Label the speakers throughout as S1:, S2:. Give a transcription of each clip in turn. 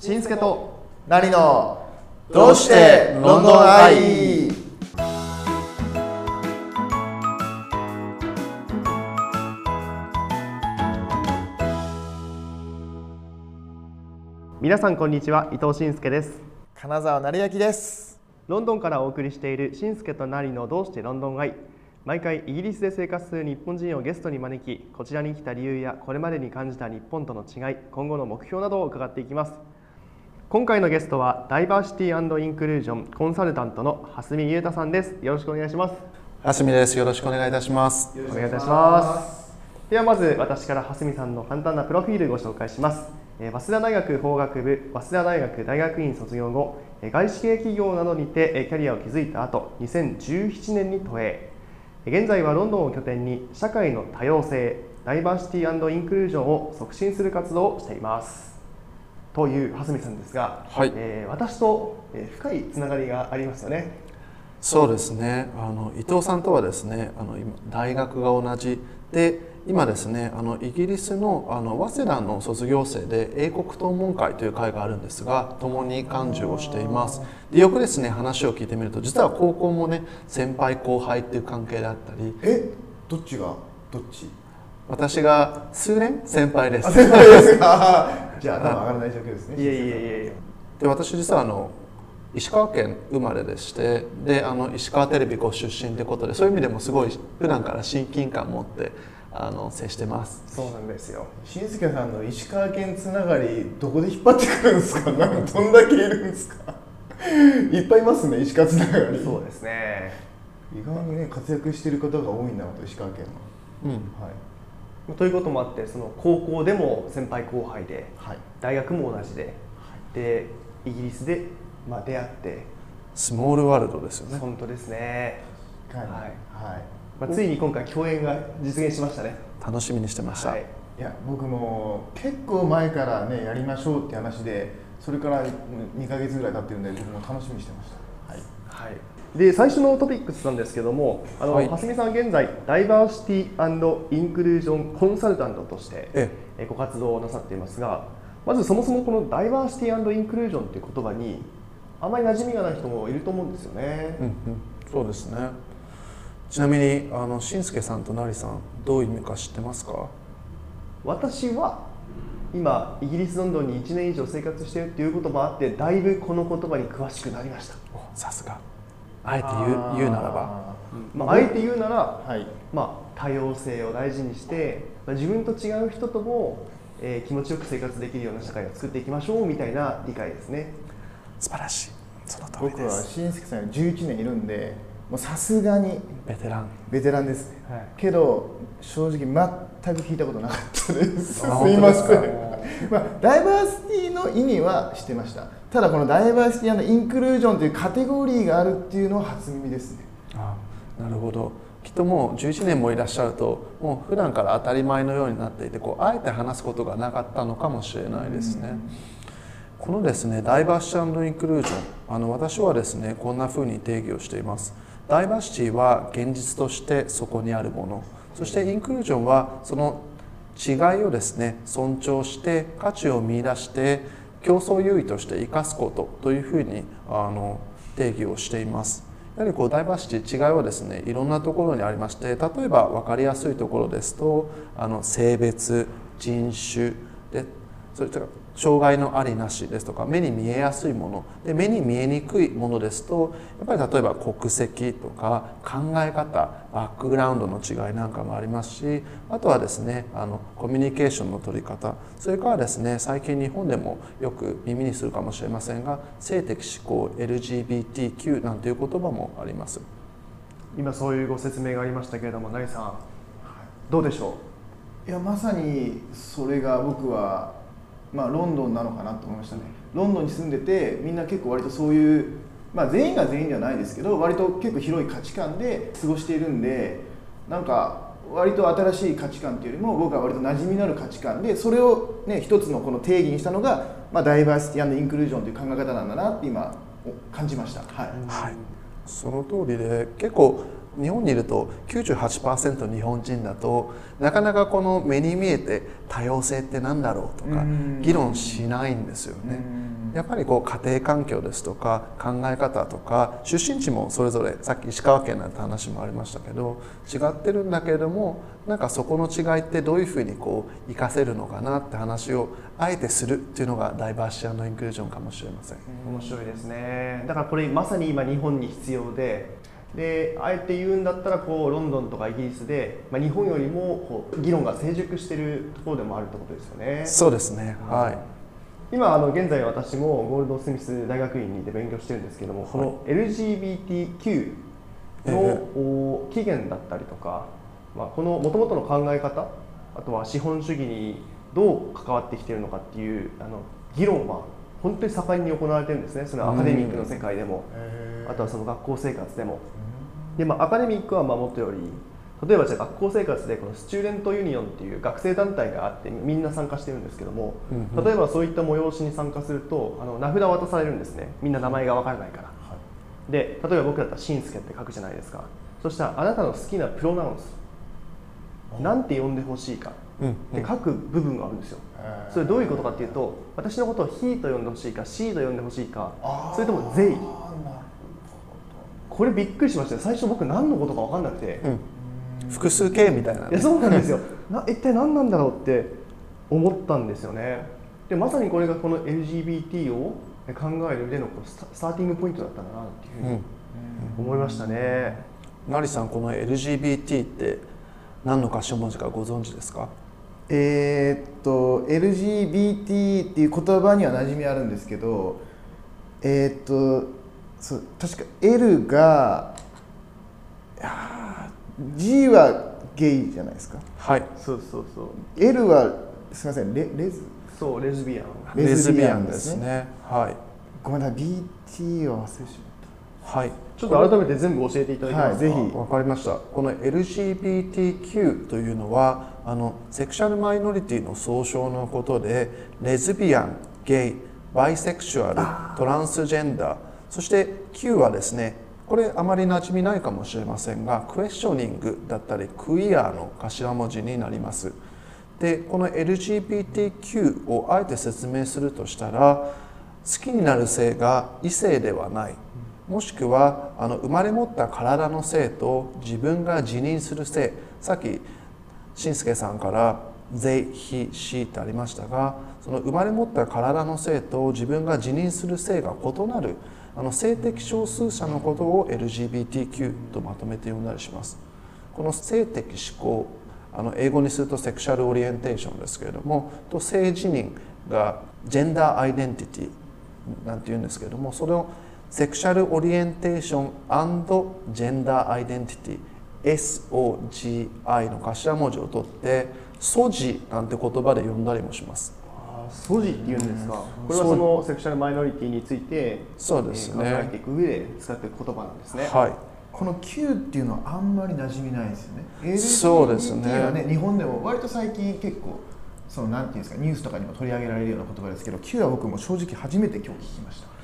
S1: しんすけと
S2: 何のどうしてロンドンアイ
S1: 皆さんこんにちは伊藤しんすけです。
S2: 金沢成明です。
S1: ロンドンからお送りしているしんすけとなりのどうしてロンドンアイ毎回イギリスで生活する日本人をゲストに招きこちらに来た理由やこれまでに感じた日本との違い今後の目標などを伺っていきます今回のゲストはダイバーシティインクルージョンコンサルタントの蓮見裕太さんです。よろしくお願いします。
S3: はすみです。よろしくお願いいたします。
S1: お願いいたします。ではまず私から蓮見さんの簡単なプロフィールをご紹介します。えー早稲田大学法学部早稲田大学大学院卒業後えー外資系企業などにてえーキャリアを築いた後2017年に都営。えー現在はロンドンを拠点に社会の多様性ダイバーシティインクルージョンを促進する活動をしていますという蓮見さんですが、
S3: はい。
S1: えー私とえー深いつながりがありますよね。
S3: そうですね。あの伊藤さんとはですね、あの今大学が同じで、今ですね、あのイギリスのあの早稲田の卒業生で英国討問会という会があるんですが、共に幹事をしています。でよくですね話を聞いてみると、実は高校もね先輩後輩っていう関係であったり、
S2: え？どっちがどっち？
S3: 私が数年？先輩です。
S2: 先輩ですか？じゃあ頭上がらない状況ですね。
S1: いえいえいえいえ。
S3: で私実はあの石川県生まれでしてであの石川テレビご出身ということでそういう意味でもすごい普段から親近感持ってあの接してます。
S1: そうなんですよ。
S2: しんすけさんの石川県つながりどこで引っ張ってくるんですか？なんかどんだけいるんですか？いっぱいいますね石川つながり。
S1: そうですね。
S2: 意外にね活躍してる方が多いんだなと石川県
S3: うん。
S2: ははい
S1: ということもあってその高校でも先輩後輩で
S2: はい。
S1: 大学も同じででイギリスで、まあ、出会って。
S3: スモールワールドですよね。
S1: 本当ですね、
S2: はい
S1: はい。
S2: はい。
S1: まあ、ついに今回共演が実現しましたね。
S3: 楽しみにしてました、
S1: はい。
S2: いや僕も結構前からねやりましょうって話でそれから2か月ぐらい経ってるんで僕も楽しみにしてました。はい。
S1: はい、で最初のトピックスなんですけどもあの、
S3: はい。
S1: 蓮見さん現在ダイバーシティインクルージョンコンサルタントとして
S3: え
S1: え。ご活動をなさっていますがまずそもそもこのダイバーシティインクルージョンという言葉にあまり馴染みがない人もいると思うんですよね。
S3: うんうん、そうですね。ちなみにあのしんすけさんとなりさんどういう意味か知ってますか？
S1: 私は今イギリスロンドンに1年以上生活しているっていうこともあってだいぶこの言葉に詳しくなりました、
S3: おさすがあえて言う言うならば。
S1: まあ、あえて言うなら、
S2: はい。
S1: まあ、多様性を大事にして、まあ、自分と違う人とも、えー気持ちよく生活できるような社会を作っていきましょうみたいな理解ですね。
S3: 素晴らしい。その通り
S2: 僕は
S3: です。
S2: しんすけさんより11年いるんでさすがに
S3: ベテラン。
S2: ベテランですね、
S1: はい。
S2: けど正直全く聞いたことなかったです。す
S3: あ
S2: いません、まあ、ダイバーシティの意味は知ってました。ただこのダイバーシティインクルージョンというカテゴリーがあるっていうのは初耳ですね。
S3: あなるほど。きっともう11年もいらっしゃるともう普段から当たり前のようになっていてこうあえて話すことがなかったのかもしれないですね。このですねダイバーシティインクルージョンあの私はですねこんな風に定義をしています。ダイバーシティは現実としてそこにあるものそしてインクルージョンはその違いをですね尊重して価値を見出して競争優位として生かすことというふうにあの定義をしています。やはりこうダイバーシティ違いはですねいろんなところにありまして例えば分かりやすいところですとあの性別人種でそれから障害のありなしですとか目に見えやすいもので目に見えにくいものですとやっぱり例えば国籍とか考え方バックグラウンドの違いなんかもありますしあとはですねあのコミュニケーションの取り方それからですね最近日本でもよく耳にするかもしれませんが性的指向 LGBTQ なんていう言葉もあります。
S1: 今そういうご説明がありましたけれども成さんどうでしょ
S2: いやまさにそれが僕は、まあ、ロンドンなのかなと思いましたね。ロンドンに住んでてみんな結構割とそういう、まあ、全員が全員ではないですけど割と結構広い価値観で過ごしているんでなんか割と新しい価値観っていうよりも僕は割と馴染みのある価値観でそれを、ね、一つのこの定義にしたのが、まあ、ダイバーシティインクルージョンという考え方なんだなって今感じました。はい、
S3: はい、その通りで結構日本にいると98%日本人だとなかなかこの目に見えて多様性って何だろうとか議論しないんですよね。やっぱりこう家庭環境ですとか考え方とか出身地もそれぞれさっき石川県なんて話もありましたけど違ってるんだけれどもなんかそこの違いってどういうふうにこう活かせるのかなって話をあえてするっていうのがダイバーシティインクルージョンかもしれません。
S1: 面白いですねだからこれまさに今日本に必要でであえて言うんだったらこうロンドンとかイギリスで、まあ、日本よりもこう議論が成熟しているところでもあるってことですよね。
S3: そうですね、はい、
S1: 今あの現在私もゴールドスミス大学院にいて勉強してるんですけども、はい、この LGBTQ の起源だったりとか、まあ、このもともとの考え方あとは資本主義にどう関わってきているのかっていうあの議論は本当に盛んに行われてるんですねそのアカデミックの世界でも、あとはその学校生活でも。でまあ、アカデミックはまあもとより例えばじゃあ学校生活でこの student union っていう学生団体があってみんな参加してるんですけども、例えばそういった催しに参加するとあの名札を渡されるんですね。みんな名前が分からないから、はい、で例えば僕だったら「しんすけ」って書くじゃないですか。そしたらあなたの好きなプロナウンスなんて呼んでほしいかって書く部分があるんですよ、それどういうことかっていうと私のことを「ひ」と呼んでほしいか「し」と呼んでほしいかそれとも「ぜい」これびっくりしました最初僕何のことか分かんなくて、
S3: うん、複数形みたいな、
S1: ね、いやそうなんですよ。な一体何なんだろうって思ったんですよね。でまさにこれがこの LGBT を考える上でのスターティングポイントだったんだなっていうふうに思いましたね、
S3: うん、マリさん。この LGBT って何の頭文字かご存知ですか
S2: えー、っと LGBT っていう言葉には馴染みあるんですけどえー、っとそう確か L が G はゲイじゃないですか。
S3: はい。
S1: そうそうそう。
S2: L はすみませんレレズ？
S1: そうレズビアン。
S3: レズビアンですね。はい。
S2: ごめんなさい BT を忘れてしま
S3: った。はい
S1: ちょっと改めて全部教えていただきますか、はい、
S3: ぜひ。わかりました。この LGBTQ というのはあのセクシャルマイノリティの総称のことでレズビアンゲイバイセクシュアルトランスジェンダーそして Q はですねこれあまり馴染みないかもしれませんがクエスチョニングだったりクイアの頭文字になります。でこの LGBTQ をあえて説明するとしたら好きになる性が異性ではないもしくはあの生まれ持った体の性と自分が自認する性さっきしんすけさんから「they」「he」「she」ってありましたがその生まれ持った体の性と自分が自認する性が異なるあの性的少数者のことを LGBTQ とまとめて呼んだりします。この性的指向あの英語にすると sexual orientation ですけれどもと性自認が gender identity なんて言うんですけれどもそれを sexual orientation gender identity SOGI の頭文字を取ってソジなんて言葉で呼んだりもします
S1: ソジっていうんですか、これはそのセクシャルマイノリティについて
S3: そうですね、
S1: 考えていく上で使っていく言葉なんですね。
S3: はい
S2: この Q っていうのはあんまり馴染みないですよ
S3: ね。そうですね。
S2: はね日本でも割と最近結構そのなんていうんですかニュースとかにも取り上げられるような言葉ですけど Q は僕も正直初めて今日聞きました。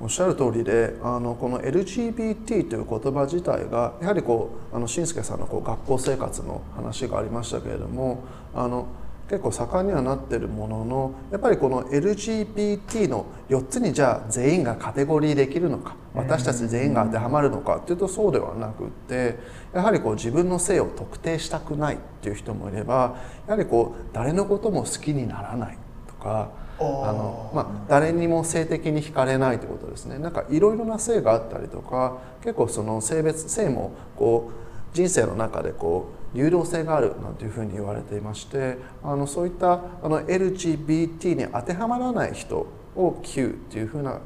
S3: おっしゃる通りであのこの LGBT という言葉自体がやはりこうあの新助さんのこう学校生活の話がありましたけれどもあの結構盛んにはなってるもののやっぱりこの LGBT の4つにじゃあ全員がカテゴリーできるのか私たち全員が当てはまるのかっていうとそうではなくってやはりこう自分の性を特定したくないっていう人もいればやはりこう誰のことも好きにならないとかあの、まあ、誰にも性的に惹かれないということですね。なんかいろいろな性があったりとか結構その性別性もこう人生の中でこう流動性があるなんていうふうに言われていましてあのそういったあの LGBT に当てはまらない人を Q っていうふうな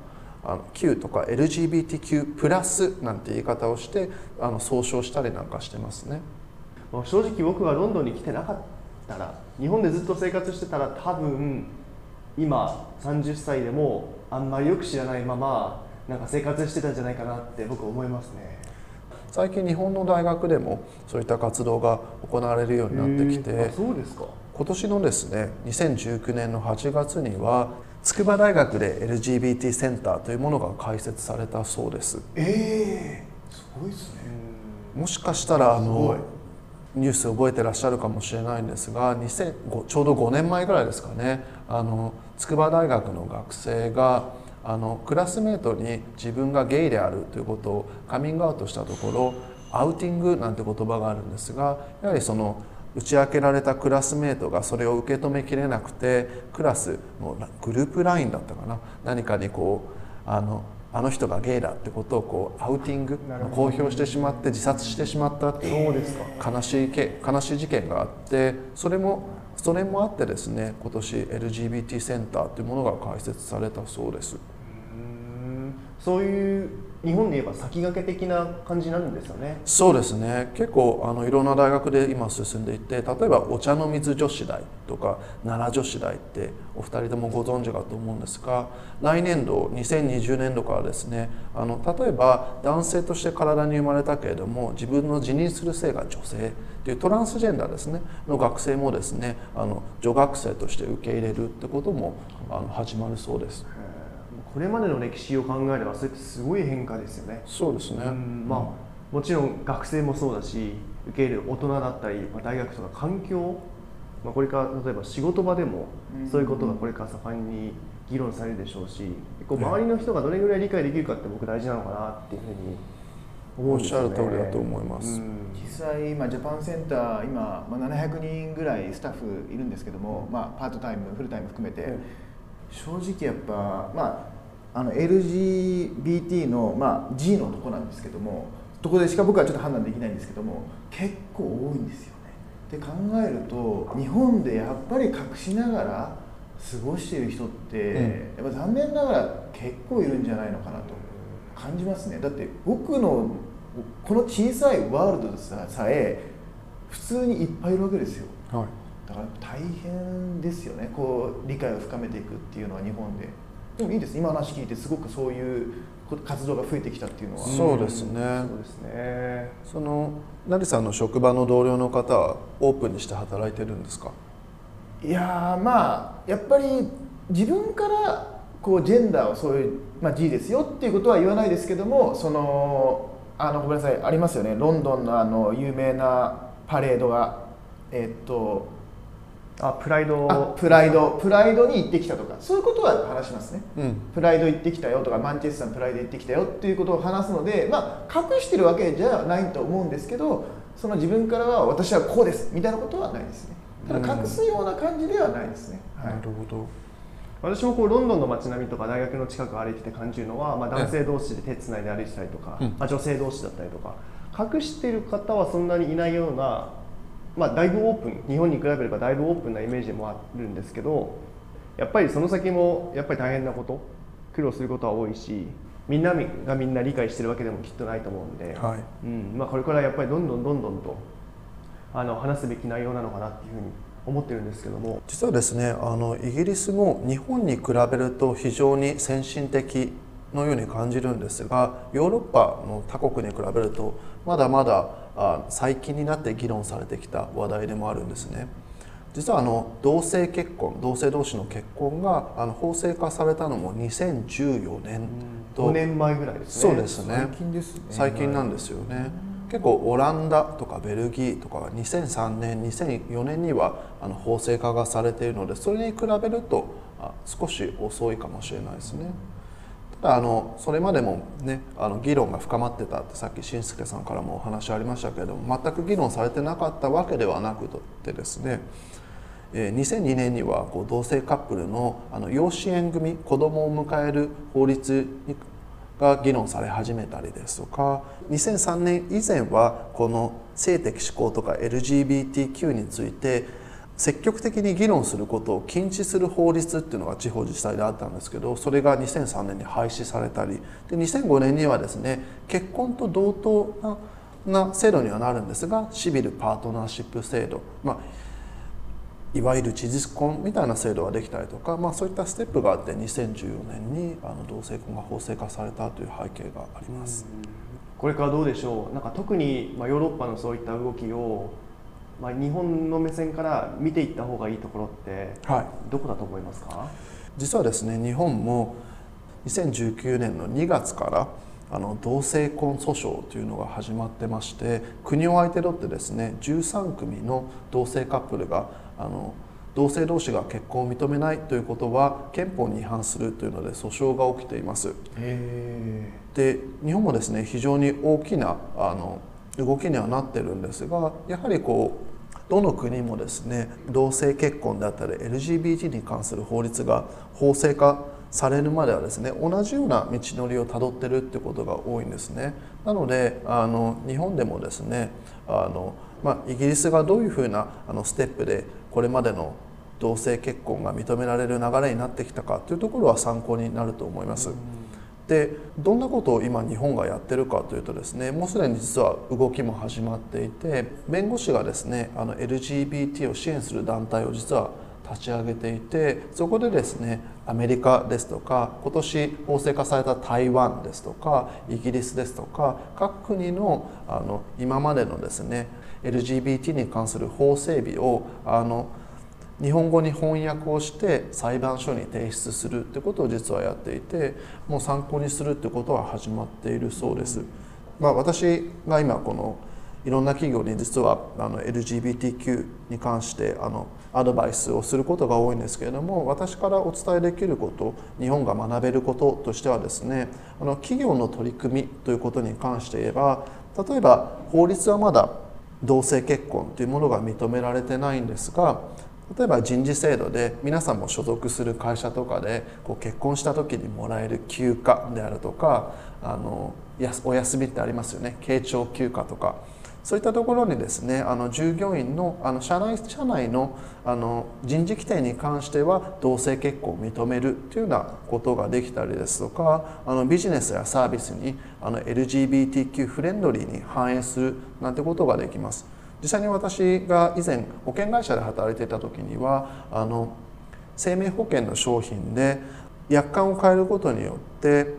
S3: あの Q とか LGBTQ プラスなんて言い方をしてあの総称したりなんかしてますね。
S1: 正直僕がロンドンに来てなかったら日本でずっと生活してたら多分今30歳でもあんまりよく知らないままなんか生活してたんじゃないかなって僕思いますね。
S3: 最近日本の大学でもそういった活動が行われるようになってきて
S1: そうですか。
S3: 今年のですね2019年の8月には筑波大学で LGBT センターというものが開設されたそうです。
S2: ええー、すごいですね。
S3: もしかしたらあのニュース覚えてらっしゃるかもしれないんですが2005ちょうど5年前ぐらいですかねあの筑波大学の学生があのクラスメートに自分がゲイであるということをカミングアウトしたところアウティングなんて言葉があるんですがやはりその打ち明けられたクラスメートがそれを受け止めきれなくてクラスのグループ LINE だったかな。何かにこうあのあの人がゲイだってことをこうアウティング公表してしまって自殺してしまったっていう
S1: そうですか。
S3: 悲しいけ悲しい事件があってそれもそれもあってですね今年 LGBT センターというものが開設されたそうです。
S1: そういう日本で言えば先駆け的な感じなんですよね
S3: そうですね結構あのいろんな大学で今進んでいて例えばお茶の水女子大とか奈良女子大ってお二人ともご存知かと思うんですが来年度2020年度からですねあの例えば男性として体に生まれたけれども自分の自認する性が女性っていうトランスジェンダーですねの学生もですねあの女学生として受け入れるってこともあの始まるそうです。
S1: これまでの歴史を考えればそれってすごい変化ですよね。
S3: そうですね、
S1: うん。まあもちろん学生もそうだし受け入れる大人だったり、まあ、大学とか環境、まあ、これから例えば仕事場でも
S2: うん。
S1: そういうことがこれから盛んに議論されるでしょうしこう周りの人がどれぐらい理解できるかって僕大事なのかなっていうふうに思
S3: おっしゃ
S1: うんですよね。
S3: る通りだと思います。
S1: うん。
S2: 実際今ジャパンセンター今、まあ、700人ぐらいスタッフいるんですけども、まあ、パートタイムフルタイム含めて、
S1: うん
S2: 正直やっぱまああの LGBT の、まあ、G のとこなんですけどもとこでしか僕はちょっと判断できないんですけども結構多いんですよね。で考えると日本でやっぱり隠しながら過ごしている人って、やっぱ残念ながら結構いるんじゃないのかなと。感じますね。だって僕のこの小さいワールドでささえ普通にいっぱいいるわけですよ。
S3: はい。
S2: だから大変ですよね。こう理解を深めていくっていうのは日本ででもいいです。今の話聞いてすごくそういう活動が増えてきたっていうのは。
S3: そうですね。
S1: そうですね。
S3: その成さんの職場の同僚の方はオープンにして働いてるんですか？
S2: いやーまあやっぱり自分からこうジェンダーをそういう、まあ、G ですよっていうことは言わないですけどもそのあのごめんなさいありますよね。ロンドンのあの有名なパレードがえっと
S1: あプライド。
S2: あプライド。プライドに行ってきたとか。そういうことは話しますね。
S3: うん。
S2: プライド行ってきたよとかマンチェスターのプライド行ってきたよっていうことを話すのでまあ隠してるわけじゃないと思うんですけどその自分からは私はこうですみたいなことはないですね。ただ隠すような感じではないですね、はい。
S3: なるほど。
S1: 私もこうロンドンの街並みとか大学の近くを歩いてて感じるのは、まあ、男性同士で手つないで歩いてたりとか、
S3: うん。
S1: まあ、女性同士だったりとか。隠してる方はそんなにいないような、まあ、だいぶオープン日本に比べればだいぶオープンなイメージもあるんですけどやっぱりその先もやっぱり大変なこと苦労することは多いしみんながみんな理解してるわけでもきっとないと思うんで、
S3: はい
S1: うんまあ、これからやっぱりどんどんどんどんとあの話すべき内容なのかなっていうふうに思ってるんですけども。
S3: 実はですねあのイギリスも日本に比べると非常に先進的のように感じるんですがヨーロッパの他国に比べるとまだまだあ最近になって議論されてきた話題でもあるんですね。実はあの同性結婚同性同士の結婚があの法制化されたのも2014年と。
S1: 5年前ぐらいですね。
S3: そうですね。
S2: 最近ですね。
S3: 最近なんですよね。結構オランダとかベルギーとかが2003年2004年にはあの法制化がされているのでそれに比べるとあ少し遅いかもしれないですねあのそれまでもねあの議論が深まってたってさっきしんすけさんからもお話ありましたけれども全く議論されてなかったわけではなくてですね2002年にはこう同性カップルのあの養子縁組子供を迎える法律が議論され始めたりですとか2003年以前はこの性的指向とか LGBTQ について積極的に議論することを禁止する法律っていうのが地方自治体であったんですけどそれが2003年に廃止されたりで2005年にはですね結婚と同等なな制度にはなるんですがシビルパートナーシップ制度、まあ、いわゆる事実婚みたいな制度ができたりとか、まあ、そういったステップがあって2014年にあの同性婚が法制化されたという背景があります。
S1: これからどうでしょう？なんか特に、まあ、ヨーロッパのそういった動きを、まあ、日本の目線から見ていった方がいいところって
S3: はい。
S1: どこだと思いますか、
S3: 実はですね日本も2019年の2月からあの同性婚訴訟というのが始まってまして国を相手取ってですね13組の同性カップルがあの同性同士が結婚を認めないということは憲法に違反するというので訴訟が起きています。で日本もですね非常に大きなあの動きにはなってるんですがやはりこうどの国もですね同性結婚であったり LGBT に関する法律が法制化されるまではですね同じような道のりをたどってるってことが多いんですね。なのであの日本でもですねあの、まあ、イギリスがどういうふうなあのステップでこれまでの同性結婚が認められる流れになってきたかというところは参考になると思います。でどんなことを今日本がやってるかというとですねもうすでに実は動きも始まっていて弁護士がですねあの LGBT を支援する団体を実は立ち上げていてそこでですねアメリカですとか今年法制化された台湾ですとかイギリスですとか各国のあの今までのですね LGBT に関する法整備をあの日本語に翻訳をして裁判所に提出するってことを実はやっていてもう参考にするってことは始まっているそうです。まあ、私が今このいろんな企業に実はあの LGBTQ に関してあのアドバイスをすることが多いんですけれども私からお伝えできること日本が学べることとしてはですねあの企業の取り組みということに関して言えば例えば法律はまだ同性結婚というものが認められてないんですが例えば人事制度で皆さんも所属する会社とかでこう結婚した時にもらえる休暇であるとかあのお休みってありますよね慶長休暇とかそういったところにですねあの従業員のあの社内社内のあの人事規定に関しては同性結婚を認めるというようなことができたりですとかあのビジネスやサービスにあの LGBTQ フレンドリーに反映するなんてことができます。実際に私が以前保険会社で働いていた時にはあの生命保険の商品で約款を変えることによって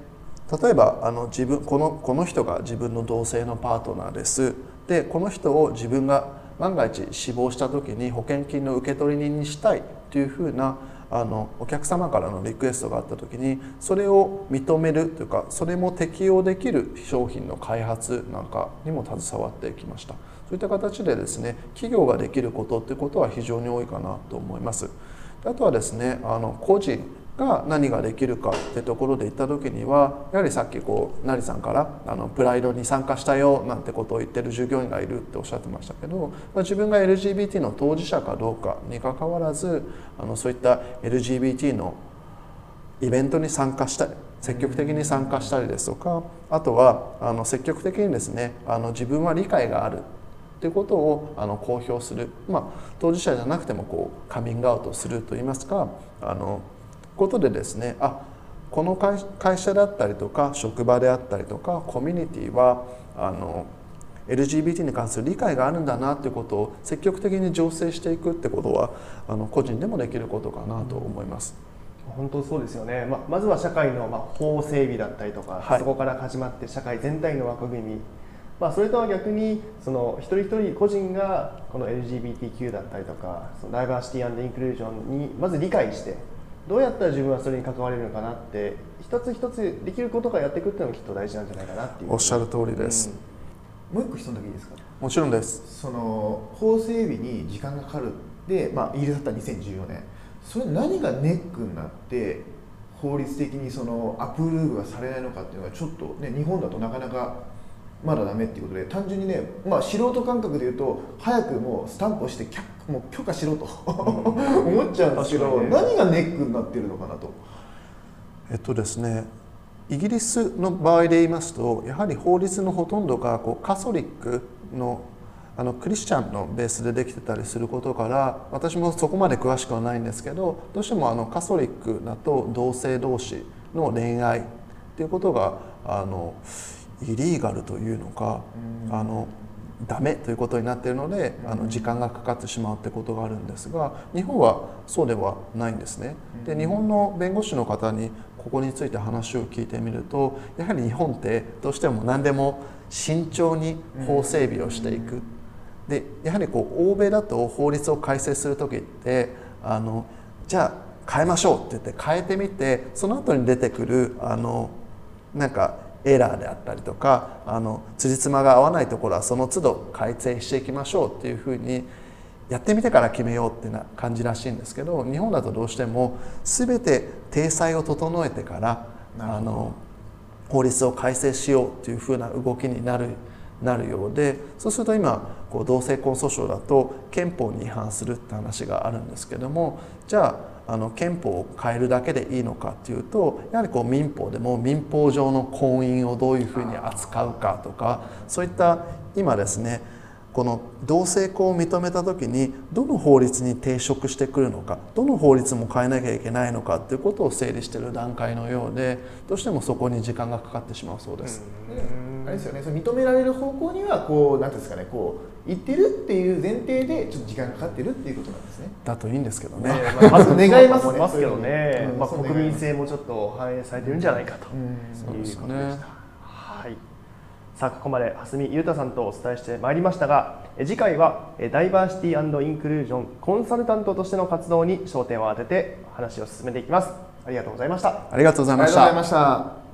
S3: 例えばあの自分このこの人が自分の同性のパートナーです。でこの人を自分が万が一死亡した時に保険金の受取人にしたいというふうなあのお客様からのリクエストがあった時にそれを認めるというかそれも適用できる商品の開発なんかにも携わってきました。そういった形でですね企業ができることっていうことは非常に多いかなと思います。あとはですねあの個人が何ができるかってところで言った時にはやはりさっきこう成さんからあのプライドに参加したよなんてことを言ってる従業員がいるっておっしゃってましたけど、まあ、自分が LGBT の当事者かどうかにかかわらずあのそういった LGBT のイベントに参加したり積極的に参加したりですとかあとはあの積極的にですねあの自分は理解があるということをあの公表する、まあ、当事者じゃなくてもこうカミングアウトするといいますかあのことでですねあこの会社だったりとか職場であったりとかコミュニティはあの LGBT に関する理解があるんだなということを積極的に醸成していくってことはあの個人でもできることかなと思います。
S1: 本当そうですよね、ままずは社会の、ま法整備だったりとか、はい、そこから始まって社会全体の枠組み、まあ、それとは逆にその一人一人個人がこの LGBTQ だったりとかそのダイバーシティインクルージョンにまず理解してどうやったら自分はそれに関われるのかなって一つ一つできることからやっていくっていうのがきっと大事なんじゃないかなっていう。
S3: おっしゃる通りです、
S2: うん、もう一個質問だけいいですか？
S3: もちろんです。
S2: その法整備に時間がかかる。で、まあ、イギリスだったら2014年。それ何がネックになって法律的にそのアプローブがされないのかっていうのがちょっとね日本だとなかなかまだダメっていうことで単純にね、まあ、素人感覚で言うと早くもうスタンプをしてもう許可しろと 思っちゃうんですけど、ね、何がネックになってるのかなと。
S3: えっとですねイギリスの場合で言いますとやはり法律のほとんどがこうカソリックのあのクリスチャンのベースでできてたりすることから私もそこまで詳しくはないんですけどどうしてもあのカソリックだと同性同士の恋愛っていうことがあのイリーガルというのか、あのダメということになっているのであの時間がかかってしまうってことがあるんですが日本はそうではないんですね。で日本の弁護士の方にここについて話を聞いてみるとやはり日本ってどうしても何でも慎重に法整備をしていく。でやはりこう欧米だと法律を改正する時ってあのじゃあ変えましょうって言って変えてみてその後に出てくるあのなんかエラーであったりとかあの辻褄が合わないところはその都度改正していきましょうっていうふうにやってみてから決めようってな感じらしいんですけど日本だとどうしても全て体裁を整えてからあの法律を改正しようというふうな動きになるなるようでそうすると今こう同性婚訴訟だと憲法に違反するって話があるんですけどもじゃああの憲法を変えるだけでいいのかっていうとやはりこう民法でも民法上の婚姻をどういうふうに扱うかとかそういった今ですねこの同性婚を認めた時にどの法律に抵触してくるのかどの法律も変えなきゃいけないのかっていうことを整理している段階のようでどうしてもそこに時間がかかってしまうそうです。
S2: あれですよねその認められる方向にはこうなんですかねこう言ってるっていう前提でちょっと時間がかかってるっていうことなんですね。
S3: だといいんですけどね。
S1: まあ、まず願いますね。ますけどね。まあ国民性もちょっと反映されてるんじゃないかということでした。はい。さあここまで蓮見裕太さんとお伝えしてまいりましたが次回はダイバーシティインクルージョンコンサルタントとしての活動に焦点を当てて話を進めていきますありがとうございました
S3: ありがとうございました